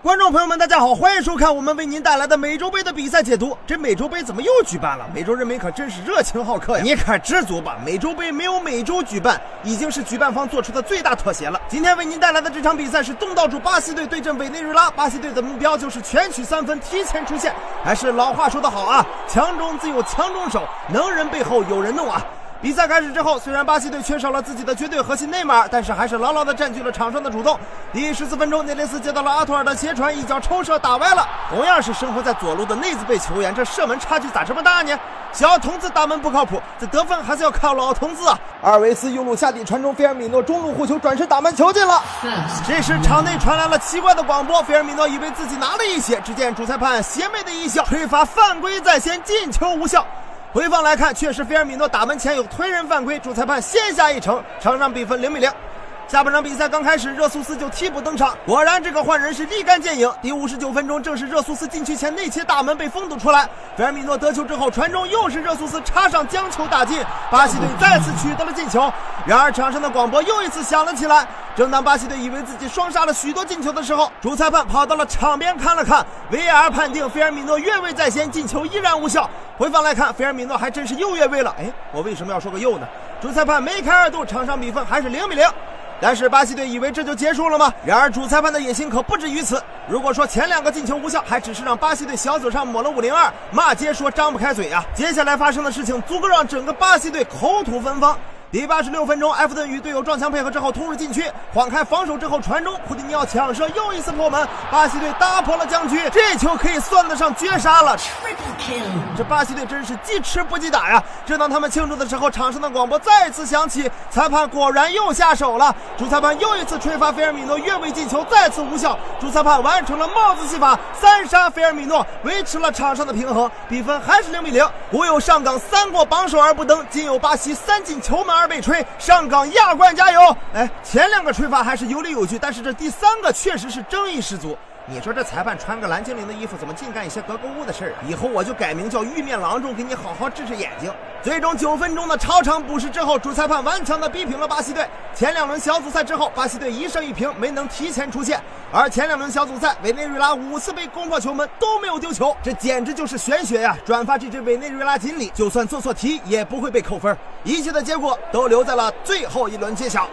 观众朋友们，大家好，欢迎收看我们为您带来的美洲杯的比赛解读。这美洲杯怎么又举办了？美洲人民可真是热情好客呀！你可知足吧？美洲杯没有美洲举办，已经是举办方做出的最大妥协了。今天为您带来的这场比赛是东道主巴西队对阵委内瑞拉，巴西队的目标就是全取三分，提前出线。还是老话说得好啊，强中自有强中手，能人背后有人弄啊！比赛开始之后，虽然巴西队缺少了自己的绝对核心内马尔，但是还是牢牢地占据了场上的主动。第十四分钟，内雷斯接到了阿图尔的斜传，一脚抽射打歪了。同样是生活在左路的内兹贝球员，这射门差距咋这么大呢？小童子打门不靠谱，这得分还是要靠老童子啊！阿尔维斯右路下底传中，菲尔米诺中路护球转身打门，球进了。这时场内传来了奇怪的广播，菲尔米诺以为自己拿了一血，只见主裁判邪魅的一笑，吹罚犯规在先，进球无效。回放来看，确实菲尔米诺打门前有推人犯规，主裁判先下一城，场上比分零比零。下半场比赛刚开始，热苏斯就替补登场，果然这个换人是立竿见影。第五十九分钟，正是热苏斯禁区前内切大门被封堵出来，菲尔米诺得球之后传中，又是热苏斯插上将球打进，巴西队再次取得了进球。然而场上的广播又一次响了起来。正当巴西队以为自己双杀了许多进球的时候，主裁判跑到了场边看了看，VR 判定菲尔米诺越位在先，进球依然无效。回放来看，菲尔米诺还真是又越位了。哎，我为什么要说个又呢？主裁判梅开二度，场上比分还是零比零。但是巴西队以为这就结束了吗？然而主裁判的野心可不止于此。如果说前两个进球无效，还只是让巴西队小嘴上抹了五零二，骂街说张不开嘴呀。接下来发生的事情足够让整个巴西队口吐芬芳。第八十六分钟，埃弗顿与队友撞墙配合之后突入禁区，晃开防守之后传中，库蒂尼奥抢射又一次破门，巴西队打破了僵局，这球可以算得上绝杀了。这巴西队真是记吃不记打呀！正当他们庆祝的时候，场上的广播再次响起，裁判果然又下手了，主裁判又一次吹罚菲尔米诺越位进球，再次无效，主裁判完成了帽子戏法，三杀菲尔米诺，维持了场上的平衡，比分还是零比零。古有上港三过榜首而不登，今有巴西三进球门。二被吹，上港亚冠加油！哎，前两个吹法还是有理有据，但是这第三个确实是争议十足。你说这裁判穿个蓝精灵的衣服，怎么净干一些格格巫的事儿啊？以后我就改名叫玉面郎中，给你好好治治眼睛。最终九分钟的超长补时之后，主裁判顽强的逼平了巴西队。前两轮小组赛之后，巴西队一胜一平，没能提前出线。而前两轮小组赛，委内瑞拉五次被攻破球门都没有丢球，这简直就是玄学呀！转发这支委内瑞拉锦鲤，就算做错题也不会被扣分。一切的结果都留在了最后一轮揭晓。